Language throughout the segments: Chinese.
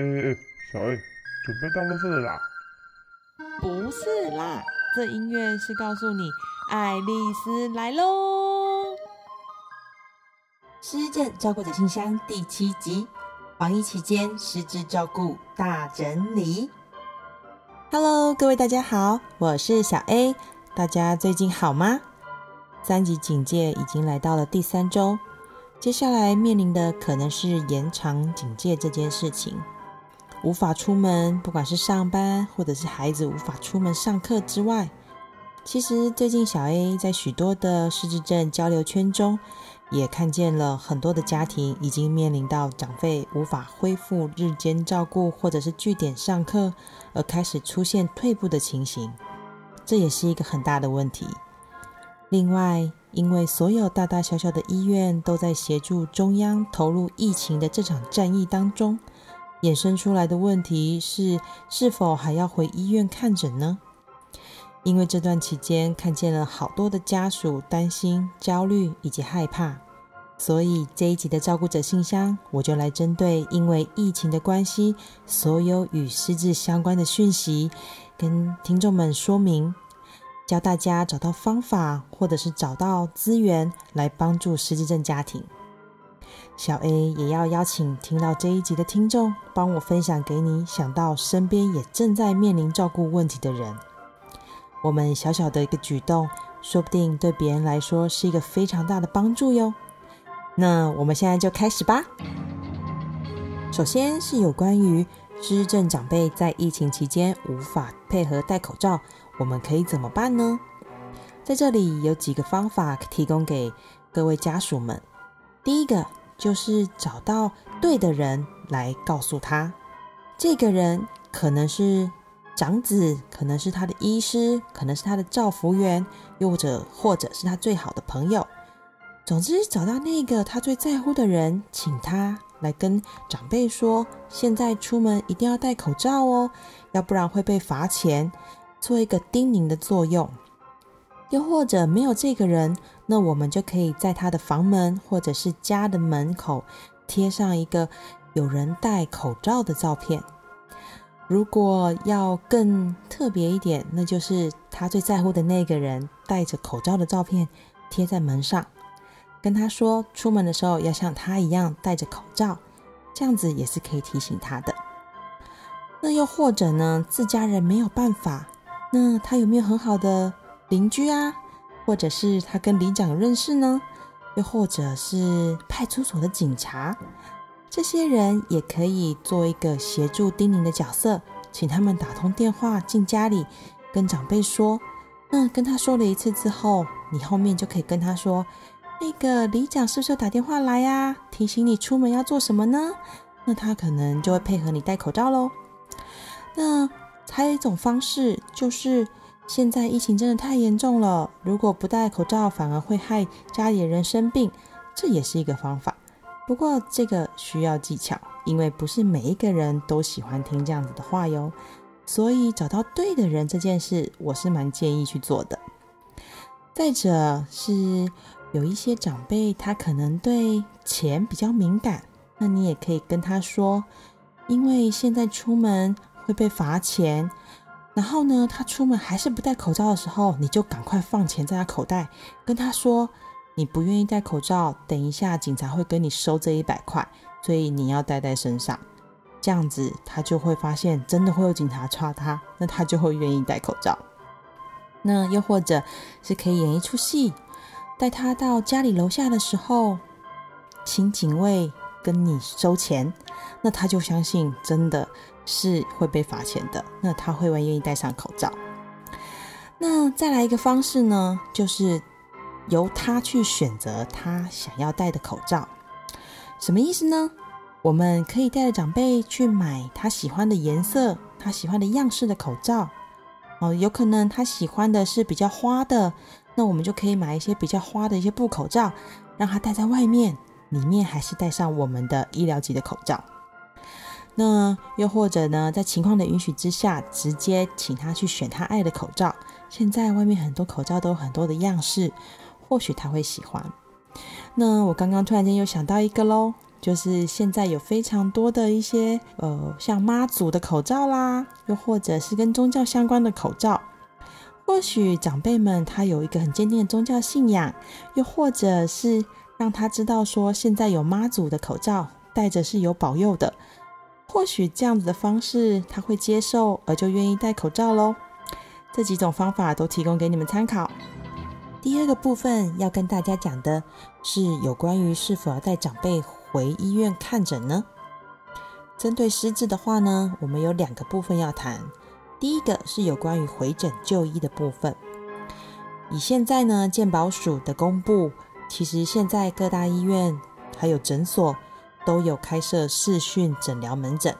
哎哎，小 A，准备当垃圾了啦？不是啦，这音乐是告诉你爱丽丝来喽。失智照顾者信箱第七集，防疫期间失智照顾大整理。Hello，各位大家好，我是小 A，大家最近好吗？三级警戒已经来到了第三周，接下来面临的可能是延长警戒这件事情。无法出门，不管是上班或者是孩子无法出门上课之外，其实最近小 A 在许多的失智症交流圈中，也看见了很多的家庭已经面临到长辈无法恢复日间照顾或者是据点上课，而开始出现退步的情形，这也是一个很大的问题。另外，因为所有大大小小的医院都在协助中央投入疫情的这场战役当中。衍生出来的问题是，是否还要回医院看诊呢？因为这段期间看见了好多的家属担心、焦虑以及害怕，所以这一集的照顾者信箱，我就来针对因为疫情的关系，所有与失智相关的讯息，跟听众们说明，教大家找到方法，或者是找到资源来帮助失智症家庭。小 A 也要邀请听到这一集的听众，帮我分享给你想到身边也正在面临照顾问题的人。我们小小的一个举动，说不定对别人来说是一个非常大的帮助哟。那我们现在就开始吧。首先是有关于失智长辈在疫情期间无法配合戴口罩，我们可以怎么办呢？在这里有几个方法提供给各位家属们。第一个。就是找到对的人来告诉他，这个人可能是长子，可能是他的医师，可能是他的照服员，又或者或者是他最好的朋友。总之，找到那个他最在乎的人，请他来跟长辈说，现在出门一定要戴口罩哦，要不然会被罚钱，做一个叮咛的作用。又或者没有这个人，那我们就可以在他的房门或者是家的门口贴上一个有人戴口罩的照片。如果要更特别一点，那就是他最在乎的那个人戴着口罩的照片贴在门上，跟他说出门的时候要像他一样戴着口罩，这样子也是可以提醒他的。那又或者呢，自家人没有办法，那他有没有很好的？邻居啊，或者是他跟里长认识呢，又或者是派出所的警察，这些人也可以做一个协助叮咛的角色，请他们打通电话进家里跟长辈说。那跟他说了一次之后，你后面就可以跟他说，那个里长是不是打电话来呀？提醒你出门要做什么呢？那他可能就会配合你戴口罩喽。那还有一种方式就是。现在疫情真的太严重了，如果不戴口罩，反而会害家里人生病，这也是一个方法。不过这个需要技巧，因为不是每一个人都喜欢听这样子的话哟。所以找到对的人这件事，我是蛮建议去做的。再者是有一些长辈，他可能对钱比较敏感，那你也可以跟他说，因为现在出门会被罚钱。然后呢，他出门还是不戴口罩的时候，你就赶快放钱在他口袋，跟他说你不愿意戴口罩，等一下警察会跟你收这一百块，所以你要带在身上。这样子他就会发现真的会有警察抓他，那他就会愿意戴口罩。那又或者是可以演一出戏，带他到家里楼下的时候，请警卫跟你收钱，那他就相信真的。是会被罚钱的，那他会不会愿意戴上口罩？那再来一个方式呢，就是由他去选择他想要戴的口罩。什么意思呢？我们可以带着长辈去买他喜欢的颜色、他喜欢的样式的口罩。哦，有可能他喜欢的是比较花的，那我们就可以买一些比较花的一些布口罩，让他戴在外面，里面还是戴上我们的医疗级的口罩。那又或者呢，在情况的允许之下，直接请他去选他爱的口罩。现在外面很多口罩都有很多的样式，或许他会喜欢。那我刚刚突然间又想到一个喽，就是现在有非常多的一些呃，像妈祖的口罩啦，又或者是跟宗教相关的口罩。或许长辈们他有一个很坚定的宗教信仰，又或者是让他知道说现在有妈祖的口罩戴着是有保佑的。或许这样子的方式他会接受，而就愿意戴口罩喽。这几种方法都提供给你们参考。第二个部分要跟大家讲的是有关于是否要带长辈回医院看诊呢？针对失智的话呢，我们有两个部分要谈。第一个是有关于回诊就医的部分。以现在呢健保署的公布，其实现在各大医院还有诊所都有开设视讯诊疗门诊，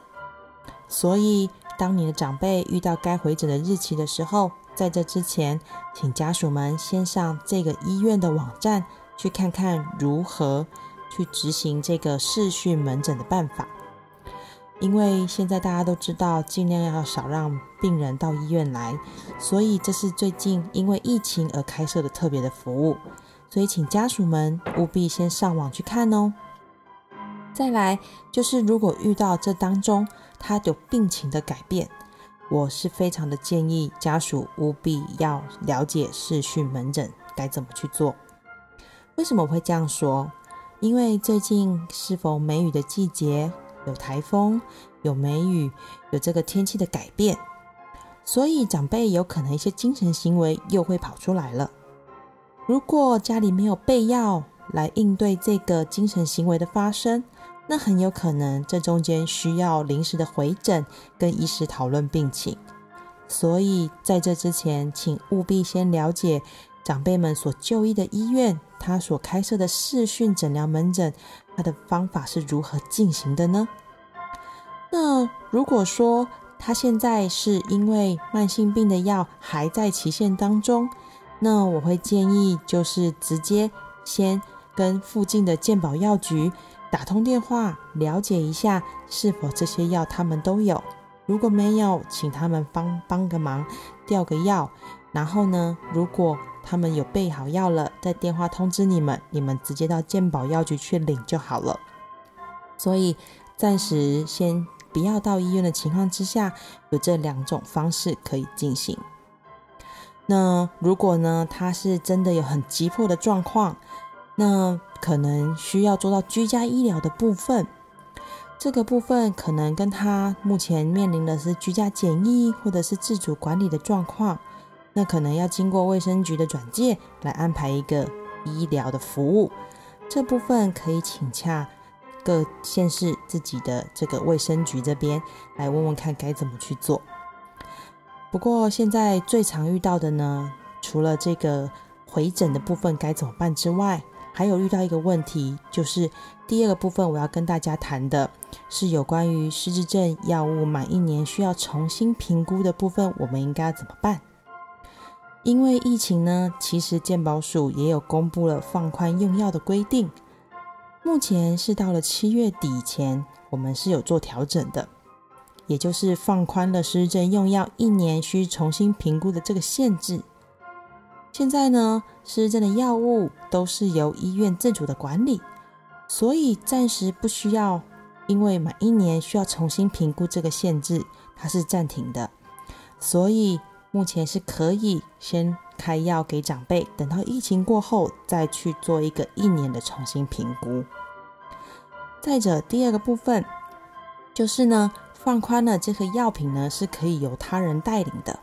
所以当你的长辈遇到该回诊的日期的时候，在这之前，请家属们先上这个医院的网站去看看如何去执行这个视讯门诊的办法。因为现在大家都知道，尽量要少让病人到医院来，所以这是最近因为疫情而开设的特别的服务。所以请家属们务必先上网去看哦。再来就是，如果遇到这当中他有病情的改变。我是非常的建议家属务必要了解视讯门诊该怎么去做。为什么我会这样说？因为最近是否梅雨的季节，有台风，有梅雨，有这个天气的改变，所以长辈有可能一些精神行为又会跑出来了。如果家里没有备药来应对这个精神行为的发生，那很有可能，这中间需要临时的回诊，跟医师讨论病情。所以在这之前，请务必先了解长辈们所就医的医院，他所开设的视讯诊疗门诊，他的方法是如何进行的呢？那如果说他现在是因为慢性病的药还在期限当中，那我会建议就是直接先跟附近的健保药局。打通电话了解一下是否这些药他们都有，如果没有，请他们帮帮个忙调个药。然后呢，如果他们有备好药了，再电话通知你们，你们直接到健保药局去领就好了。所以暂时先不要到医院的情况之下，有这两种方式可以进行。那如果呢，他是真的有很急迫的状况，那。可能需要做到居家医疗的部分，这个部分可能跟他目前面临的是居家检疫或者是自主管理的状况，那可能要经过卫生局的转介来安排一个医疗的服务。这部分可以请洽各县市自己的这个卫生局这边来问问看该怎么去做。不过现在最常遇到的呢，除了这个回诊的部分该怎么办之外，还有遇到一个问题，就是第二个部分我要跟大家谈的是有关于失智症药物满一年需要重新评估的部分，我们应该怎么办？因为疫情呢，其实健保署也有公布了放宽用药的规定，目前是到了七月底前，我们是有做调整的，也就是放宽了失智症用药一年需重新评估的这个限制。现在呢，失智症的药物都是由医院自主的管理，所以暂时不需要，因为满一年需要重新评估这个限制，它是暂停的，所以目前是可以先开药给长辈，等到疫情过后再去做一个一年的重新评估。再者，第二个部分就是呢，放宽了这个药品呢是可以由他人带领的，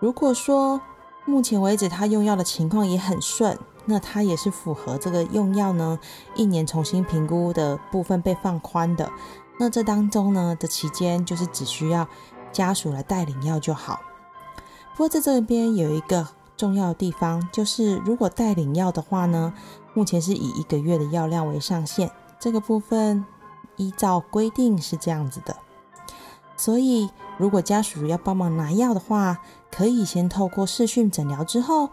如果说。目前为止，他用药的情况也很顺，那他也是符合这个用药呢一年重新评估的部分被放宽的。那这当中呢的期间，就是只需要家属来带领药就好。不过在这边有一个重要的地方，就是如果带领药的话呢，目前是以一个月的药量为上限，这个部分依照规定是这样子的。所以，如果家属要帮忙拿药的话，可以先透过视讯诊疗之后，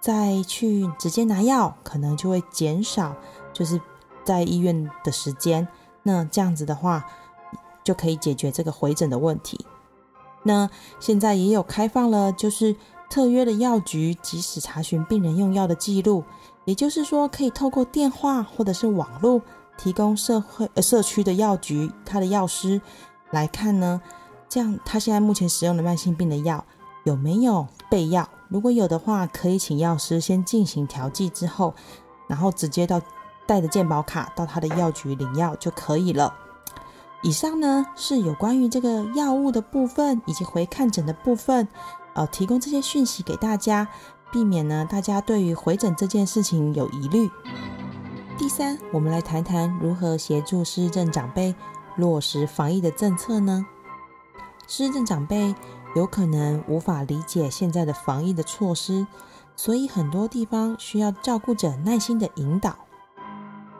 再去直接拿药，可能就会减少就是在医院的时间。那这样子的话，就可以解决这个回诊的问题。那现在也有开放了，就是特约的药局，即时查询病人用药的记录，也就是说，可以透过电话或者是网络提供社会呃社区的药局他的药师来看呢，这样他现在目前使用的慢性病的药有没有备药？如果有的话，可以请药师先进行调剂之后，然后直接到带着健保卡到他的药局领药就可以了。以上呢是有关于这个药物的部分以及回看诊的部分，呃，提供这些讯息给大家，避免呢大家对于回诊这件事情有疑虑。第三，我们来谈谈如何协助失智症长辈落实防疫的政策呢？失智症长辈有可能无法理解现在的防疫的措施，所以很多地方需要照顾者耐心的引导。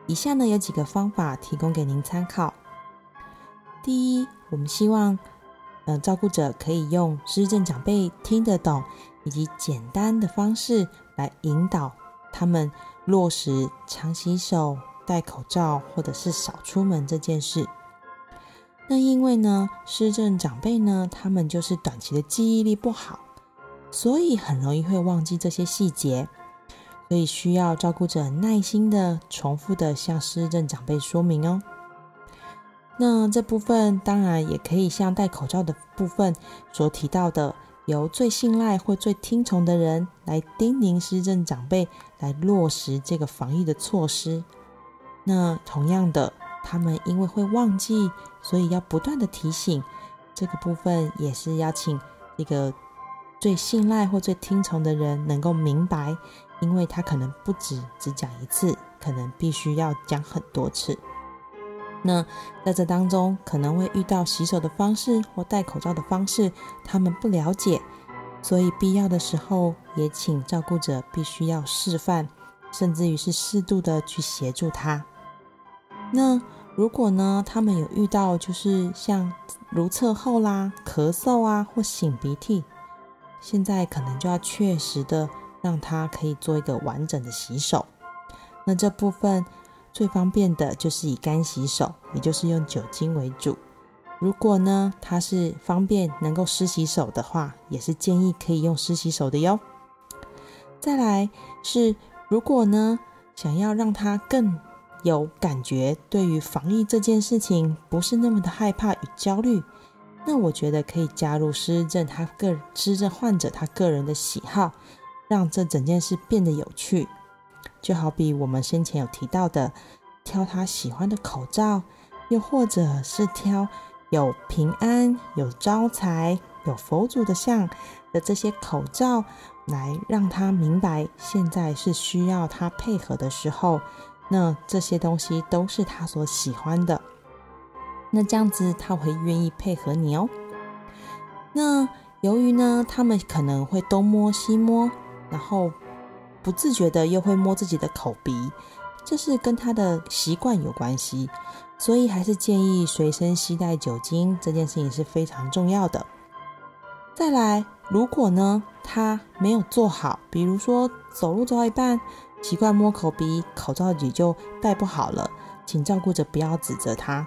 以下呢有几个方法提供给您参考。第一，我们希望，呃，照顾者可以用失智长辈听得懂以及简单的方式来引导他们落实常洗手、戴口罩或者是少出门这件事。那因为呢，失智长辈呢，他们就是短期的记忆力不好，所以很容易会忘记这些细节，所以需要照顾者耐心的重复的向失智长辈说明哦。那这部分当然也可以像戴口罩的部分所提到的，由最信赖或最听从的人来叮咛失政长辈来落实这个防疫的措施。那同样的，他们因为会忘记，所以要不断的提醒。这个部分也是邀请一个最信赖或最听从的人能够明白，因为他可能不止只讲一次，可能必须要讲很多次。那在这当中，可能会遇到洗手的方式或戴口罩的方式，他们不了解，所以必要的时候也请照顾者必须要示范，甚至于是适度的去协助他。那如果呢，他们有遇到就是像如厕后啦、咳嗽啊或擤鼻涕，现在可能就要确实的让他可以做一个完整的洗手。那这部分。最方便的就是以干洗手，也就是用酒精为主。如果呢，它是方便能够湿洗手的话，也是建议可以用湿洗手的哟。再来是，如果呢想要让他更有感觉，对于防疫这件事情不是那么的害怕与焦虑，那我觉得可以加入失智症他个失智患者他个人的喜好，让这整件事变得有趣。就好比我们先前有提到的，挑他喜欢的口罩，又或者是挑有平安、有招财、有佛祖的像的这些口罩，来让他明白现在是需要他配合的时候，那这些东西都是他所喜欢的，那这样子他会愿意配合你哦。那由于呢，他们可能会东摸西摸，然后。不自觉的又会摸自己的口鼻，这是跟他的习惯有关系，所以还是建议随身携带酒精，这件事情是非常重要的。再来，如果呢他没有做好，比如说走路走到一半习惯摸口鼻，口罩也就戴不好了，请照顾着不要指责他，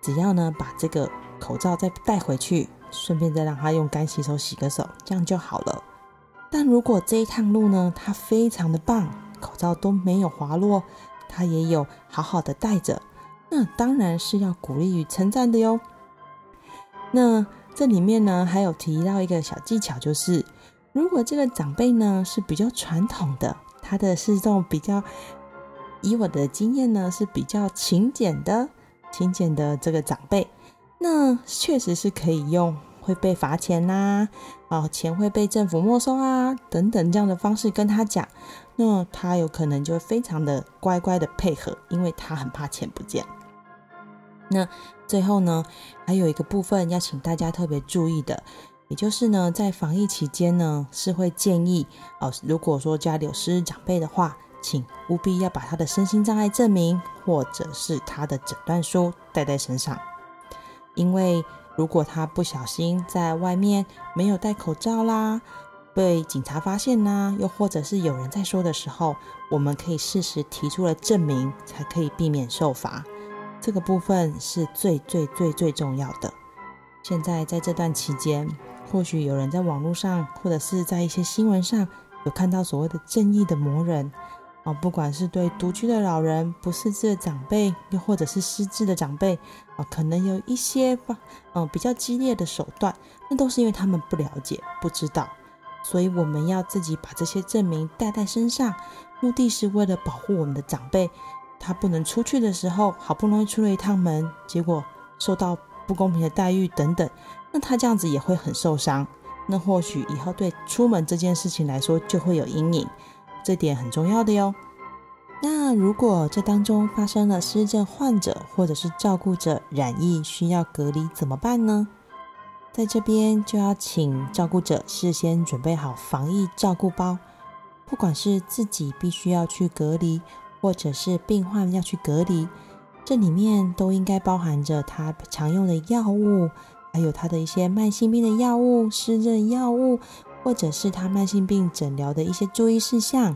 只要呢把这个口罩再戴回去，顺便再让他用干洗手洗个手，这样就好了。但如果这一趟路呢，他非常的棒，口罩都没有滑落，他也有好好的戴着，那当然是要鼓励与称赞的哟。那这里面呢，还有提到一个小技巧，就是如果这个长辈呢是比较传统的，他的是这种比较，以我的经验呢是比较勤俭的，勤俭的这个长辈，那确实是可以用。会被罚钱呐，啊，钱会被政府没收啊，等等这样的方式跟他讲，那他有可能就会非常的乖乖的配合，因为他很怕钱不见。那最后呢，还有一个部分要请大家特别注意的，也就是呢，在防疫期间呢，是会建议哦，如果说家里有失智长辈的话，请务必要把他的身心障碍证明或者是他的诊断书带在身上，因为。如果他不小心在外面没有戴口罩啦，被警察发现啦，又或者是有人在说的时候，我们可以适时提出了证明，才可以避免受罚。这个部分是最最最最重要的。现在在这段期间，或许有人在网络上，或者是在一些新闻上有看到所谓的正义的魔人，啊，不管是对独居的老人、不识字的长辈，又或者是失智的长辈啊，可能有一些吧，嗯，比较激烈的手段，那都是因为他们不了解、不知道，所以我们要自己把这些证明带在身上，目的是为了保护我们的长辈，他不能出去的时候，好不容易出了一趟门，结果受到不公平的待遇等等，那他这样子也会很受伤，那或许以后对出门这件事情来说就会有阴影。这点很重要的哟。那如果这当中发生了失症患者或者是照顾者染疫需要隔离怎么办呢？在这边就要请照顾者事先准备好防疫照顾包，不管是自己必须要去隔离，或者是病患要去隔离，这里面都应该包含着他常用的药物，还有他的一些慢性病的药物、湿症药物。或者是他慢性病诊疗的一些注意事项，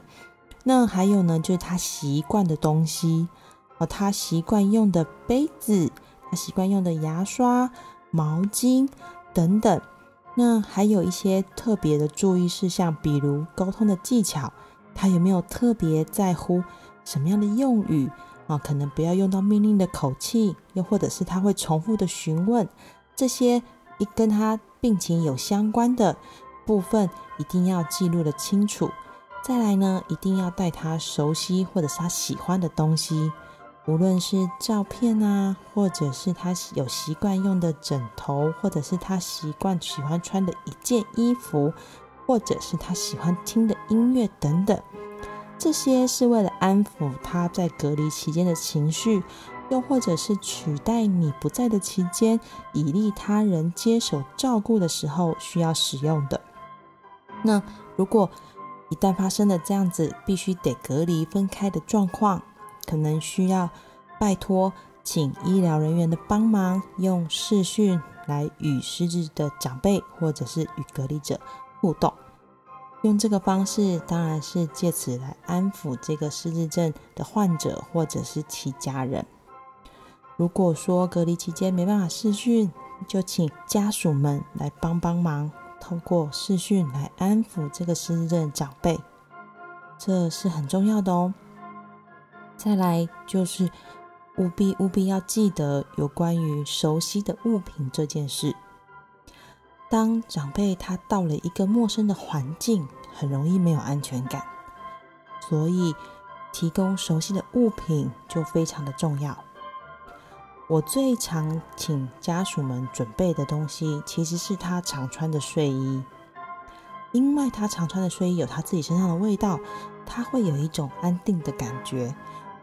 那还有呢，就是他习惯的东西哦，他习惯用的杯子，他习惯用的牙刷、毛巾等等。那还有一些特别的注意事项，比如沟通的技巧，他有没有特别在乎什么样的用语啊？可能不要用到命令的口气，又或者是他会重复的询问这些一跟他病情有相关的。部分一定要记录的清楚，再来呢，一定要带他熟悉或者是他喜欢的东西，无论是照片啊，或者是他有习惯用的枕头，或者是他习惯喜欢穿的一件衣服，或者是他喜欢听的音乐等等，这些是为了安抚他在隔离期间的情绪，又或者是取代你不在的期间，以利他人接手照顾的时候需要使用的。那如果一旦发生了这样子必须得隔离分开的状况，可能需要拜托请医疗人员的帮忙，用视讯来与失智的长辈或者是与隔离者互动。用这个方式，当然是借此来安抚这个失智症的患者或者是其家人。如果说隔离期间没办法视讯，就请家属们来帮帮忙。通过视讯来安抚这个失智症长辈，这是很重要的哦。再来就是务必务必要记得有关于熟悉的物品这件事。当长辈他到了一个陌生的环境，很容易没有安全感，所以提供熟悉的物品就非常的重要。我最常请家属们准备的东西，其实是他常穿的睡衣，因为他常穿的睡衣有他自己身上的味道，他会有一种安定的感觉。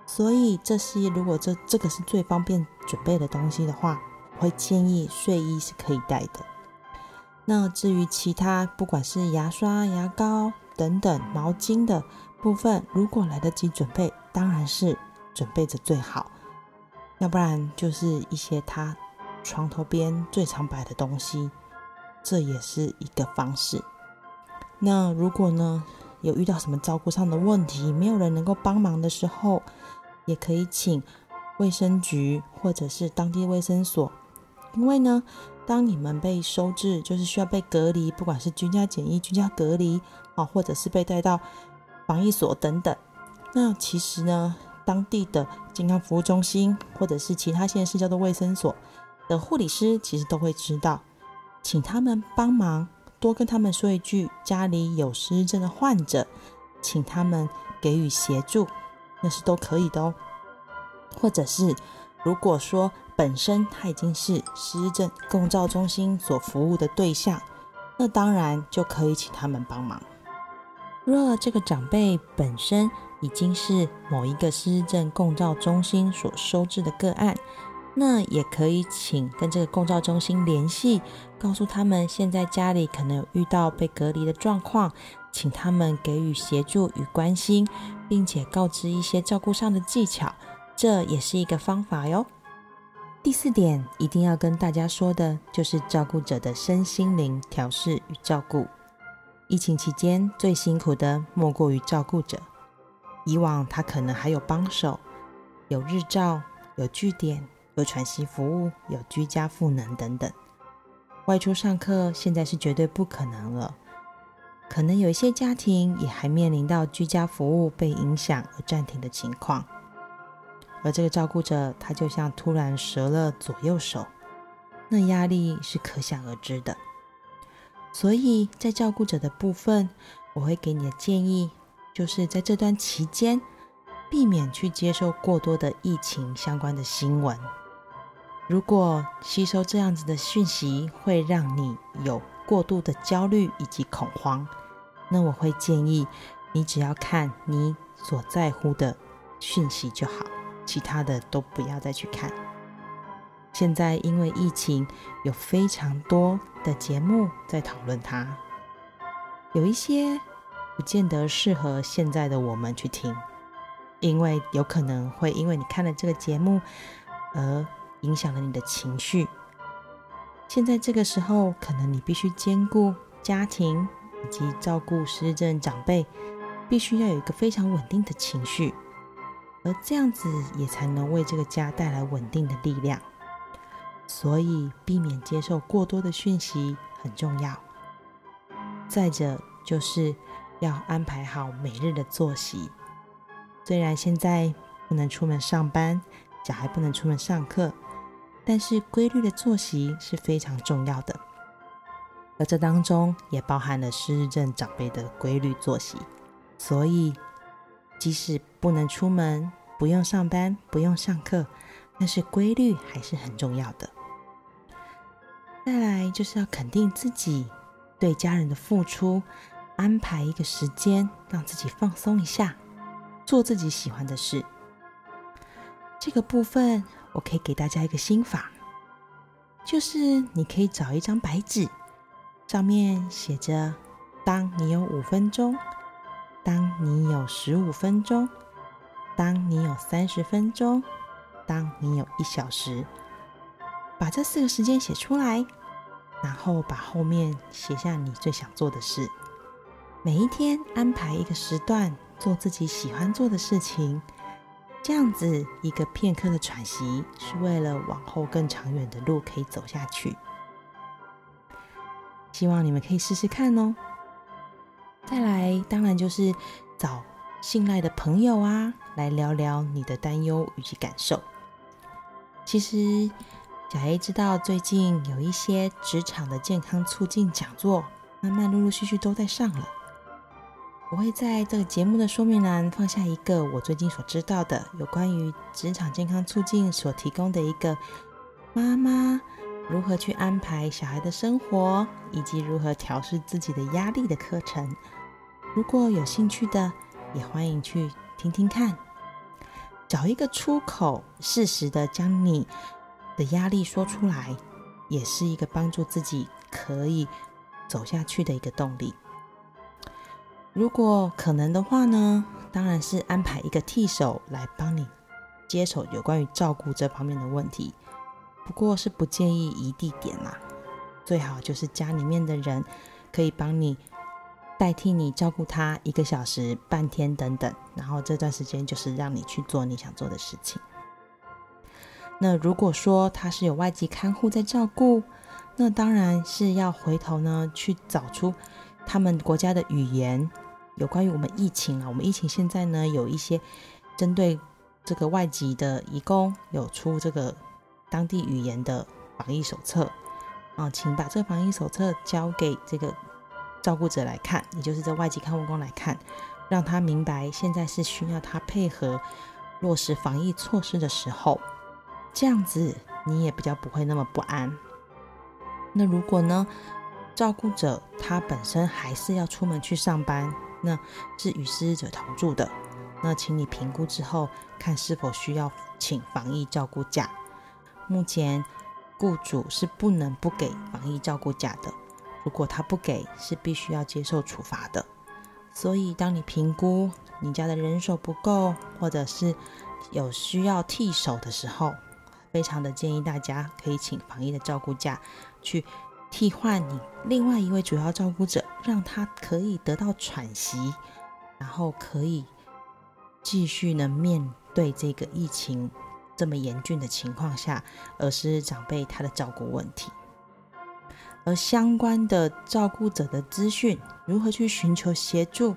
所以这些如果这这个是最方便准备的东西的话，我会建议睡衣是可以带的。那至于其他，不管是牙刷、牙膏等等毛巾的部分，如果来得及准备，当然是准备着最好。要不然就是一些他床头边最常摆的东西，这也是一个方式。那如果呢有遇到什么照顾上的问题，没有人能够帮忙的时候，也可以请卫生局或者是当地卫生所。因为呢，当你们被收治，就是需要被隔离，不管是居家检疫、居家隔离啊，或者是被带到防疫所等等，那其实呢。当地的健康服务中心，或者是其他县市叫做卫生所的护理师，其实都会知道，请他们帮忙多跟他们说一句，家里有失智症的患者，请他们给予协助，那是都可以的哦。或者是如果说本身他已经是失智症共照中心所服务的对象，那当然就可以请他们帮忙。若这个长辈本身，已经是某一个失智症共照中心所收治的个案，那也可以请跟这个共照中心联系，告诉他们现在家里可能有遇到被隔离的状况，请他们给予协助与关心，并且告知一些照顾上的技巧，这也是一个方法哟。第四点一定要跟大家说的就是照顾者的身心灵调试与照顾。疫情期间最辛苦的莫过于照顾者。以往他可能还有帮手，有日照，有据点，有喘息服务，有居家赋能等等。外出上课现在是绝对不可能了。可能有一些家庭也还面临到居家服务被影响而暂停的情况，而这个照顾者他就像突然折了左右手，那压力是可想而知的。所以在照顾者的部分，我会给你的建议，就是在这段期间，避免去接受过多的疫情相关的新闻。如果吸收这样子的讯息会让你有过度的焦虑以及恐慌，那我会建议你只要看你所在乎的讯息就好，其他的都不要再去看。现在因为疫情，有非常多的节目在讨论它，有一些不见得适合现在的我们去听，因为有可能会因为你看了这个节目而影响了你的情绪。现在这个时候，可能你必须兼顾家庭以及照顾失智症长辈，必须要有一个非常稳定的情绪，而这样子也才能为这个家带来稳定的力量。所以，避免接受过多的讯息很重要。再者，就是要安排好每日的作息。虽然现在不能出门上班，小孩不能出门上课。但是规律的作息是非常重要的，而这当中也包含了失智症长辈的规律作息。所以，即使不能出门、不用上班、不用上课，但是规律还是很重要的。再来就是要肯定自己对家人的付出，安排一个时间让自己放松一下，做自己喜欢的事。这个部分。我可以给大家一个心法，就是你可以找一张白纸，上面写着：当你有五分钟，当你有十五分钟，当你有三十分钟，当你有一小时，把这四个时间写出来，然后把后面写下你最想做的事。每一天安排一个时段，做自己喜欢做的事情。这样子一个片刻的喘息，是为了往后更长远的路可以走下去。希望你们可以试试看哦。再来，当然就是找信赖的朋友啊，来聊聊你的担忧以及感受。其实小 A 知道最近有一些职场的健康促进讲座，慢慢陆陆续续都在上了。我会在这个节目的说明栏放下一个我最近所知道的有关于职场健康促进所提供的一个妈妈如何去安排小孩的生活，以及如何调试自己的压力的课程。如果有兴趣的，也欢迎去听听看。找一个出口，适时的将你的压力说出来，也是一个帮助自己可以走下去的一个动力。如果可能的话呢，当然是安排一个替手来帮你接手有关于照顾这方面的问题。不过是不建议移地点啦，最好就是家里面的人可以帮你代替你照顾他一个小时、半天等等，然后这段时间就是让你去做你想做的事情。那如果说他是有外籍看护在照顾，那当然是要回头呢去找出他们国家的语言。有关于我们疫情啊，我们疫情现在呢有一些针对这个外籍的义工有出这个当地语言的防疫手册啊，请把这个防疫手册交给这个照顾者来看，也就是这外籍看护工来看，让他明白现在是需要他配合落实防疫措施的时候，这样子你也比较不会那么不安。那如果呢，照顾者他本身还是要出门去上班。那是与失智者同住的，那请你评估之后，看是否需要请防疫照顾假。目前雇主是不能不给防疫照顾假的，如果他不给，是必须要接受处罚的。所以，当你评估你家的人手不够，或者是有需要替手的时候，非常的建议大家可以请防疫的照顾假去。替换你另外一位主要照顾者，让他可以得到喘息，然后可以继续呢面对这个疫情这么严峻的情况下，而是长辈他的照顾问题。而相关的照顾者的资讯，如何去寻求协助，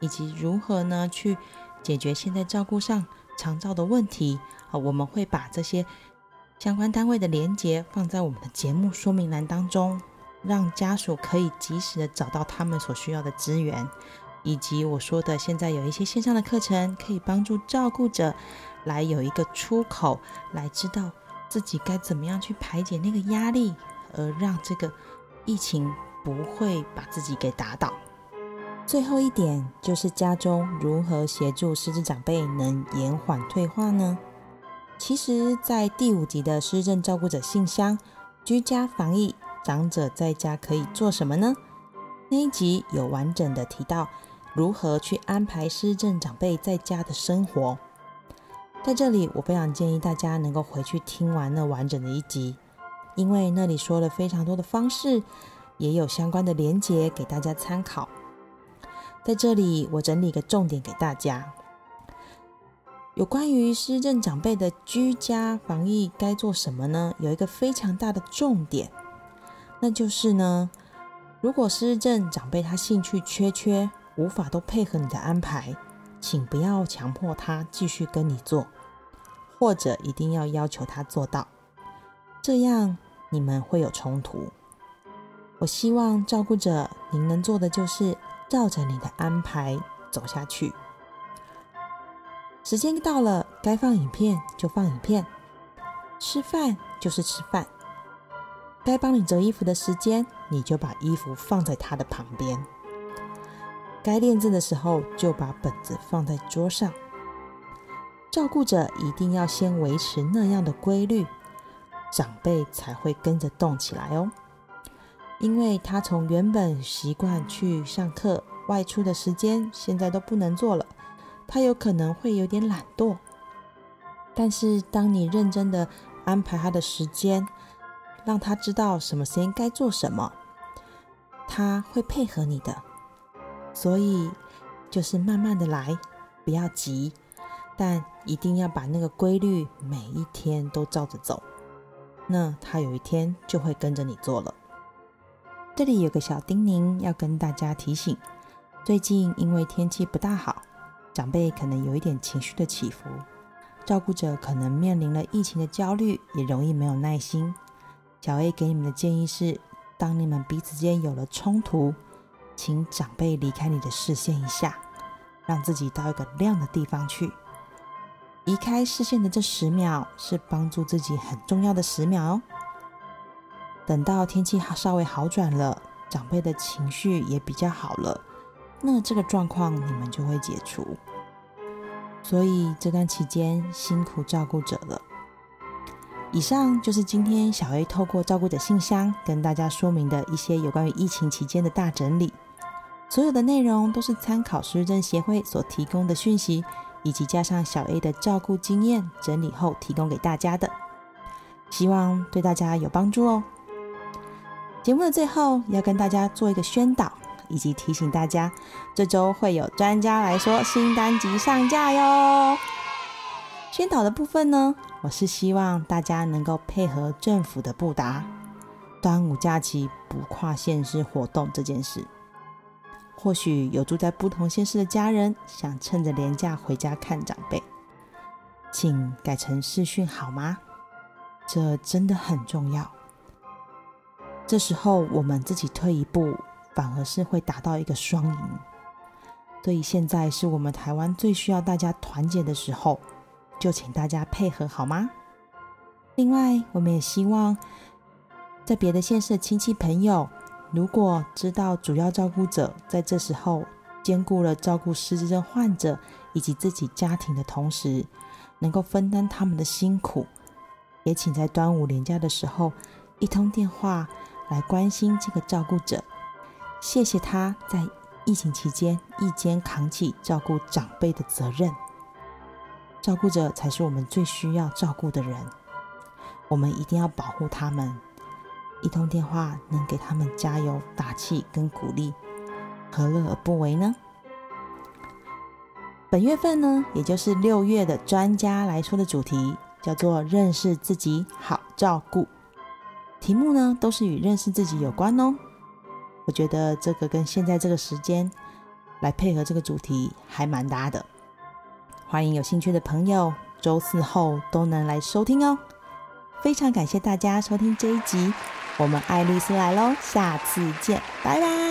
以及如何呢去解决现在照顾上常照的问题，啊，我们会把这些相关单位的连接放在我们的节目说明栏当中，让家属可以及时的找到他们所需要的资源，以及我说的现在有一些线上的课程，可以帮助照顾者来有一个出口，来知道自己该怎么样去排解那个压力。而让这个疫情不会把自己给打倒。最后一点就是家中如何协助失智长辈能延缓退化呢？其实，在第五集的失智照顾者信箱，居家防疫，长者在家可以做什么呢？那一集有完整的提到如何去安排失智长辈在家的生活。在这里，我非常建议大家能够回去听完那完整的一集。因为那里说了非常多的方式，也有相关的连结给大家参考。在这里，我整理一个重点给大家：有关于失政长辈的居家防疫该做什么呢？有一个非常大的重点，那就是呢，如果失政长辈他兴趣缺缺，无法都配合你的安排，请不要强迫他继续跟你做，或者一定要要求他做到，这样。你们会有冲突。我希望照顾者，您能做的就是照着你的安排走下去。时间到了，该放影片就放影片，吃饭就是吃饭。该帮你折衣服的时间，你就把衣服放在他的旁边。该练字的时候，就把本子放在桌上。照顾者一定要先维持那样的规律。长辈才会跟着动起来哦，因为他从原本习惯去上课、外出的时间，现在都不能做了，他有可能会有点懒惰。但是当你认真的安排他的时间，让他知道什么时间该做什么，他会配合你的。所以就是慢慢的来，不要急，但一定要把那个规律每一天都照着走。那他有一天就会跟着你做了。这里有个小叮咛要跟大家提醒：最近因为天气不大好，长辈可能有一点情绪的起伏，照顾者可能面临了疫情的焦虑，也容易没有耐心。小 A 给你们的建议是：当你们彼此间有了冲突，请长辈离开你的视线一下，让自己到一个亮的地方去。离开视线的这十秒是帮助自己很重要的十秒哦。等到天气稍微好转了，长辈的情绪也比较好了，那这个状况你们就会解除。所以这段期间辛苦照顾者了。以上就是今天小 A 透过照顾者信箱跟大家说明的一些有关于疫情期间的大整理。所有的内容都是参考失智协会所提供的讯息。以及加上小 A 的照顾经验整理后提供给大家的，希望对大家有帮助哦。节目的最后要跟大家做一个宣导，以及提醒大家，这周会有专家来说新单集上架哟。宣导的部分呢，我是希望大家能够配合政府的布达，端午假期不跨县市活动这件事。或许有住在不同县市的家人想趁着年假回家看长辈，请改成视讯好吗？这真的很重要。这时候我们自己退一步，反而是会达到一个双赢。所以现在是我们台湾最需要大家团结的时候，就请大家配合好吗？另外，我们也希望在别的县市的亲戚朋友。如果知道主要照顾者在这时候兼顾了照顾失智症患者以及自己家庭的同时，能够分担他们的辛苦，也请在端午连假的时候一通电话来关心这个照顾者，谢谢他在疫情期间一肩扛起照顾长辈的责任。照顾者才是我们最需要照顾的人，我们一定要保护他们。一通电话能给他们加油打气跟鼓励，何乐而不为呢？本月份呢，也就是六月的专家来说的主题叫做“认识自己，好照顾”。题目呢都是与认识自己有关哦。我觉得这个跟现在这个时间来配合这个主题还蛮搭的。欢迎有兴趣的朋友周四后都能来收听哦。非常感谢大家收听这一集，我们爱丽丝来喽，下次见，拜拜。